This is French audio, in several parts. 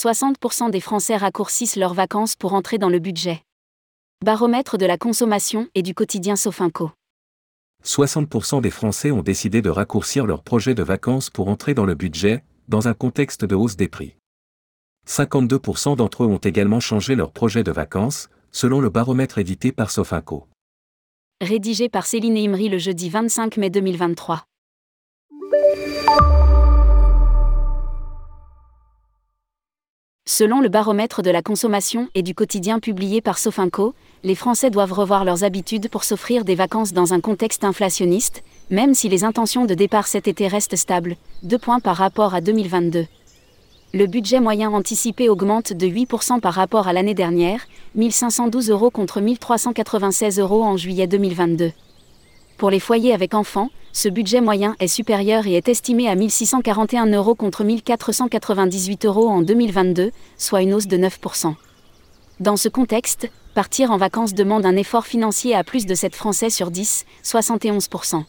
60% des Français raccourcissent leurs vacances pour entrer dans le budget. Baromètre de la consommation et du quotidien Sofinco. 60% des Français ont décidé de raccourcir leur projet de vacances pour entrer dans le budget, dans un contexte de hausse des prix. 52% d'entre eux ont également changé leur projet de vacances, selon le baromètre édité par Sofinco. Rédigé par Céline Imri le jeudi 25 mai 2023. Selon le baromètre de la consommation et du quotidien publié par Sofinco, les Français doivent revoir leurs habitudes pour s'offrir des vacances dans un contexte inflationniste, même si les intentions de départ cet été restent stables, deux points par rapport à 2022. Le budget moyen anticipé augmente de 8% par rapport à l'année dernière, 1512 euros contre 1396 euros en juillet 2022. Pour les foyers avec enfants, ce budget moyen est supérieur et est estimé à 1641 euros contre 1498 euros en 2022, soit une hausse de 9%. Dans ce contexte, partir en vacances demande un effort financier à plus de 7 Français sur 10, 71%.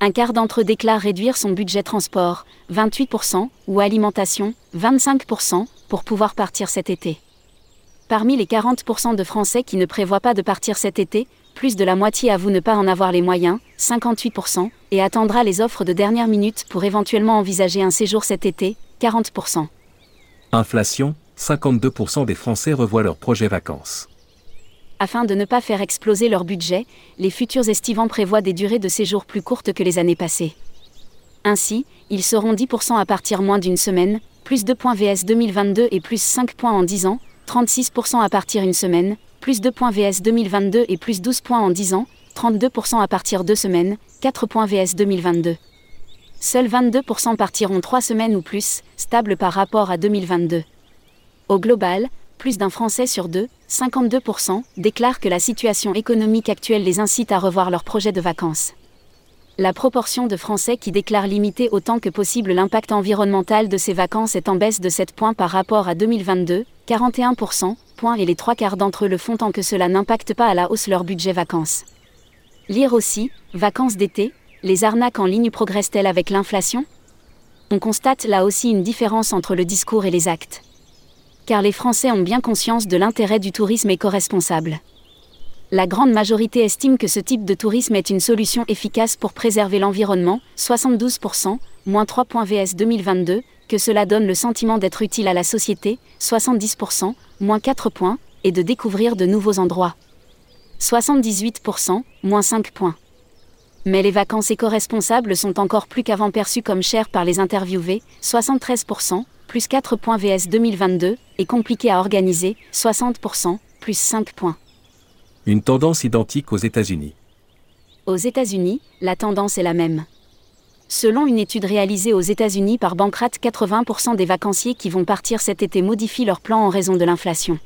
Un quart d'entre eux déclare réduire son budget transport, 28%, ou alimentation, 25%, pour pouvoir partir cet été. Parmi les 40% de Français qui ne prévoient pas de partir cet été, plus de la moitié avoue ne pas en avoir les moyens, 58%, et attendra les offres de dernière minute pour éventuellement envisager un séjour cet été, 40%. Inflation, 52% des Français revoient leur projet vacances afin de ne pas faire exploser leur budget, les futurs estivants prévoient des durées de séjour plus courtes que les années passées. Ainsi, ils seront 10% à partir moins d'une semaine, plus 2 points VS 2022 et plus 5 points en 10 ans, 36% à partir une semaine, plus 2 points VS 2022 et plus 12 points en 10 ans, 32% à partir 2 semaines, 4 points VS 2022. Seuls 22% partiront 3 semaines ou plus, stable par rapport à 2022. Au global, plus d'un Français sur deux, 52%, déclarent que la situation économique actuelle les incite à revoir leur projet de vacances. La proportion de Français qui déclarent limiter autant que possible l'impact environnemental de ces vacances est en baisse de 7 points par rapport à 2022, 41%, et les trois quarts d'entre eux le font tant que cela n'impacte pas à la hausse leur budget vacances. Lire aussi, vacances d'été, les arnaques en ligne progressent-elles avec l'inflation? On constate là aussi une différence entre le discours et les actes car les Français ont bien conscience de l'intérêt du tourisme éco-responsable. La grande majorité estime que ce type de tourisme est une solution efficace pour préserver l'environnement, 72%, moins 3 points VS 2022, que cela donne le sentiment d'être utile à la société, 70%, moins 4 points, et de découvrir de nouveaux endroits. 78%, moins 5 points. Mais les vacances éco-responsables sont encore plus qu'avant perçues comme chères par les interviewés, 73%, plus 4 points VS 2022, et compliqué à organiser, 60%, plus 5 points. Une tendance identique aux États-Unis. Aux États-Unis, la tendance est la même. Selon une étude réalisée aux États-Unis par Bankrat, 80% des vacanciers qui vont partir cet été modifient leur plan en raison de l'inflation.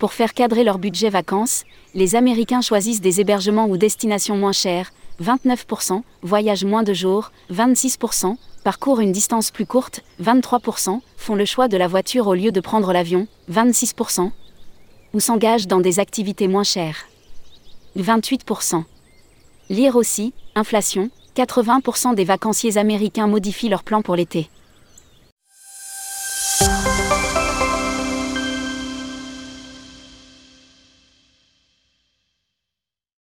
Pour faire cadrer leur budget vacances, les Américains choisissent des hébergements ou destinations moins chères, 29%, voyagent moins de jours, 26%, parcourent une distance plus courte, 23%, font le choix de la voiture au lieu de prendre l'avion, 26%, ou s'engagent dans des activités moins chères. 28%. Lire aussi, inflation, 80% des vacanciers américains modifient leur plan pour l'été.